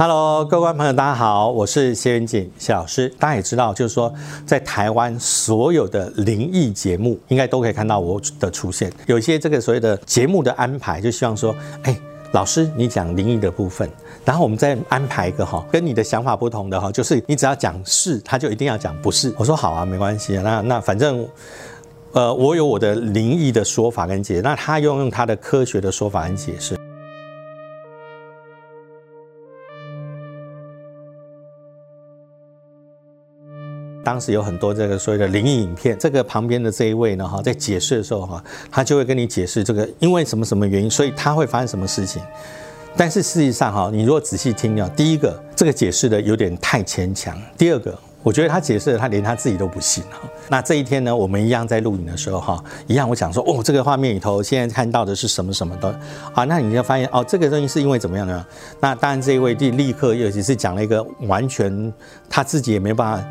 Hello，各位朋友，大家好，我是谢元锦谢老师。大家也知道，就是说，在台湾所有的灵异节目，应该都可以看到我的出现。有一些这个所谓的节目的安排，就希望说，哎，老师你讲灵异的部分，然后我们再安排一个哈，跟你的想法不同的哈，就是你只要讲是，他就一定要讲不是。我说好啊，没关系啊，那那反正，呃，我有我的灵异的说法跟解释，那他用用他的科学的说法跟解释。当时有很多这个所谓的灵异影片，这个旁边的这一位呢，哈，在解释的时候，哈，他就会跟你解释这个因为什么什么原因，所以他会发生什么事情。但是事实上，哈，你如果仔细听啊，第一个这个解释的有点太牵强，第二个，我觉得他解释的他连他自己都不信哈。那这一天呢，我们一样在录影的时候，哈，一样我讲说，哦，这个画面里头现在看到的是什么什么的啊？那你就发现哦，这个东西是因为怎么样呢？那当然这一位就立刻又只是讲了一个完全他自己也没办法。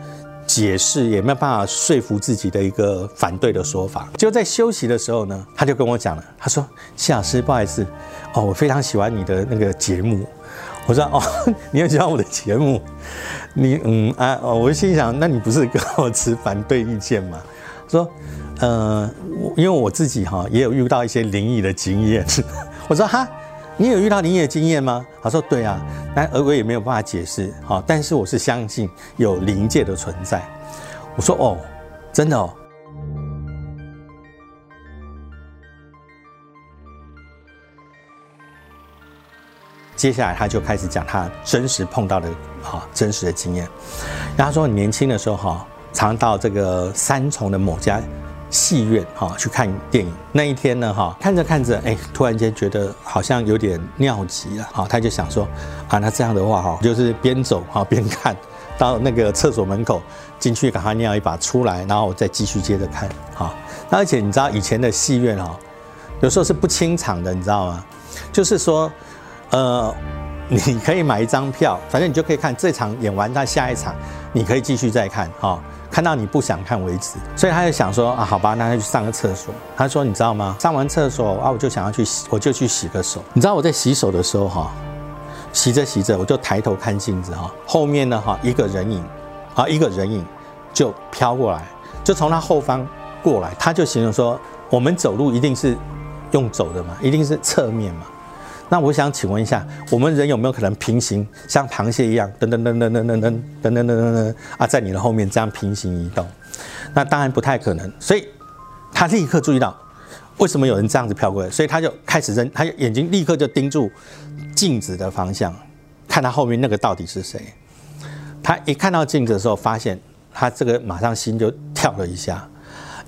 解释也没有办法说服自己的一个反对的说法。就在休息的时候呢，他就跟我讲了，他说：“谢老师，不好意思，哦，我非常喜欢你的那个节目。”我说：“哦，你很喜欢我的节目？你嗯啊，我心想，那你不是跟我持反对意见吗？”说：“呃，因为我自己哈也有遇到一些灵异的经验。”我说：“哈。”你有遇到灵异的经验吗？他说对啊，但而我也没有办法解释。好，但是我是相信有灵界的存在。我说哦，真的哦。接下来他就开始讲他真实碰到的哈真实的经验。然后他说年轻的时候哈，常到这个三重的某家。戏院哈去看电影。那一天呢哈看着看着哎突然间觉得好像有点尿急了哈他就想说啊那这样的话哈就是边走哈边看到那个厕所门口进去赶快尿一把出来然后再继续接着看哈。那而且你知道以前的戏院哈有时候是不清场的你知道吗？就是说呃你可以买一张票反正你就可以看这场演完它下一场你可以继续再看哈。看到你不想看为止，所以他就想说啊，好吧，那他去上个厕所。他说，你知道吗？上完厕所啊，我就想要去洗，我就去洗个手。你知道我在洗手的时候哈，洗着洗着，我就抬头看镜子哈，后面呢哈，一个人影，啊，一个人影就飘过来，就从他后方过来。他就形容说，我们走路一定是用走的嘛，一定是侧面嘛。那我想请问一下，我们人有没有可能平行，像螃蟹一样，噔噔噔噔噔噔噔噔噔噔啊，在你的后面这样平行移动？那当然不太可能。所以他立刻注意到，为什么有人这样子飘过来？所以他就开始扔，他眼睛立刻就盯住镜子的方向，看他后面那个到底是谁。他一看到镜子的时候，发现他这个马上心就跳了一下，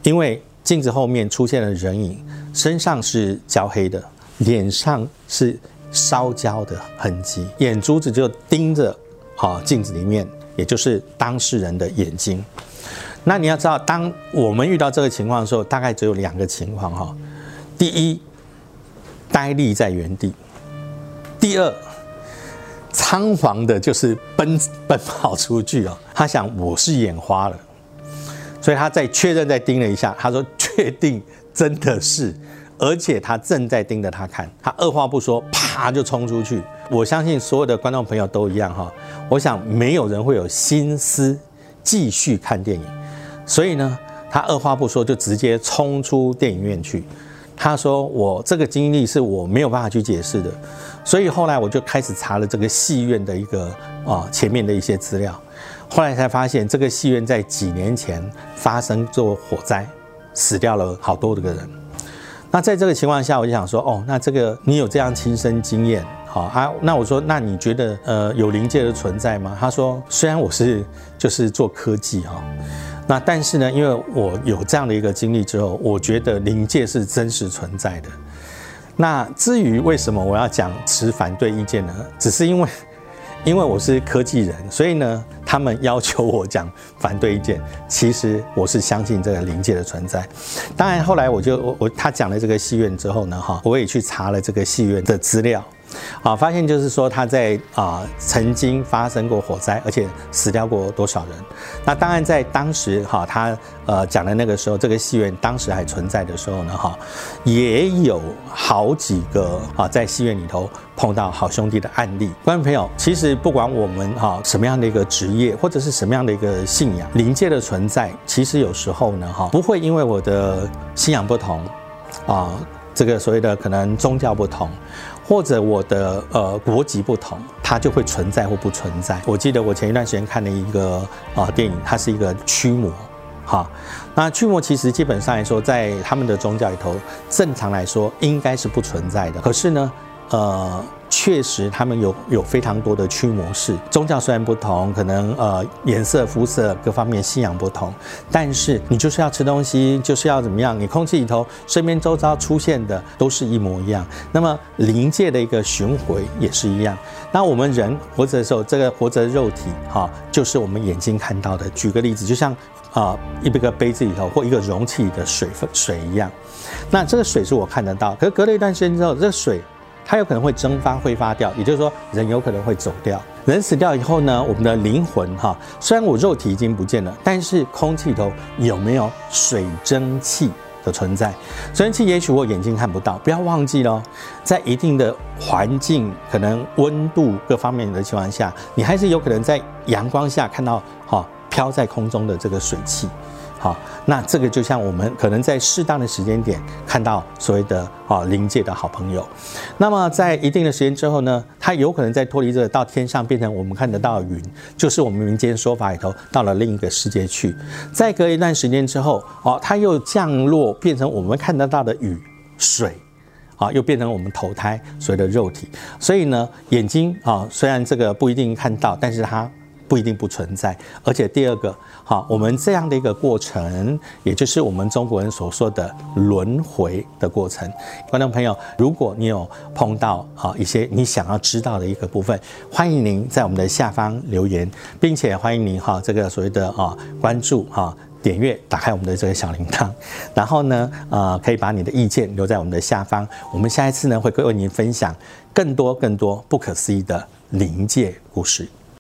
因为镜子后面出现了人影，身上是焦黑的。脸上是烧焦的痕迹，眼珠子就盯着哈镜子里面，也就是当事人的眼睛。那你要知道，当我们遇到这个情况的时候，大概只有两个情况哈。第一，呆立在原地；第二，仓皇的就是奔奔跑出去哦。他想我是眼花了，所以他再确认再盯了一下，他说确定真的是。而且他正在盯着他看，他二话不说，啪就冲出去。我相信所有的观众朋友都一样哈，我想没有人会有心思继续看电影，所以呢，他二话不说就直接冲出电影院去。他说：“我这个经历是我没有办法去解释的。”所以后来我就开始查了这个戏院的一个啊前面的一些资料，后来才发现这个戏院在几年前发生过火灾，死掉了好多的个人。那在这个情况下，我就想说，哦，那这个你有这样亲身经验，好啊？那我说，那你觉得呃有灵界的存在吗？他说，虽然我是就是做科技哈，那但是呢，因为我有这样的一个经历之后，我觉得灵界是真实存在的。那至于为什么我要讲持反对意见呢？只是因为。因为我是科技人，所以呢，他们要求我讲反对意见。其实我是相信这个灵界的存在。当然，后来我就我我他讲了这个戏院之后呢，哈，我也去查了这个戏院的资料。啊，发现就是说他在啊曾经发生过火灾，而且死掉过多少人。那当然在当时哈，他呃讲的那个时候，这个戏院当时还存在的时候呢，哈，也有好几个啊在戏院里头碰到好兄弟的案例。观众朋友，其实不管我们哈什么样的一个职业，或者是什么样的一个信仰，灵界的存在，其实有时候呢，哈，不会因为我的信仰不同啊。这个所谓的可能宗教不同，或者我的呃国籍不同，它就会存在或不存在。我记得我前一段时间看了一个啊电影，它是一个驱魔，哈，那驱魔其实基本上来说，在他们的宗教里头，正常来说应该是不存在的。可是呢，呃。确实，他们有有非常多的驱魔式。宗教虽然不同，可能呃颜色、肤色各方面信仰不同，但是你就是要吃东西，就是要怎么样？你空气里头、身边周遭出现的都是一模一样。那么灵界的一个巡回也是一样。那我们人活着的时候，这个活着肉体哈，就是我们眼睛看到的。举个例子，就像啊一个杯子里头或一个容器里的水分水一样。那这个水是我看得到，可是隔了一段时间之后，这个水。它有可能会蒸发挥发掉，也就是说，人有可能会走掉。人死掉以后呢，我们的灵魂哈，虽然我肉体已经不见了，但是空气头有没有水蒸气的存在？水蒸气也许我眼睛看不到，不要忘记了，在一定的环境，可能温度各方面的情况下，你还是有可能在阳光下看到哈飘在空中的这个水汽。好，那这个就像我们可能在适当的时间点看到所谓的啊临界的好朋友，那么在一定的时间之后呢，它有可能在脱离这个到天上变成我们看得到的云，就是我们民间说法里头到了另一个世界去。再隔一段时间之后，哦，它又降落变成我们看得到的雨水，啊，又变成我们投胎所谓的肉体。所以呢，眼睛啊，虽然这个不一定看到，但是它。不一定不存在，而且第二个，好，我们这样的一个过程，也就是我们中国人所说的轮回的过程。观众朋友，如果你有碰到啊一些你想要知道的一个部分，欢迎您在我们的下方留言，并且欢迎您哈这个所谓的啊关注哈点阅，打开我们的这个小铃铛，然后呢呃可以把你的意见留在我们的下方，我们下一次呢会为您分享更多更多不可思议的灵界故事。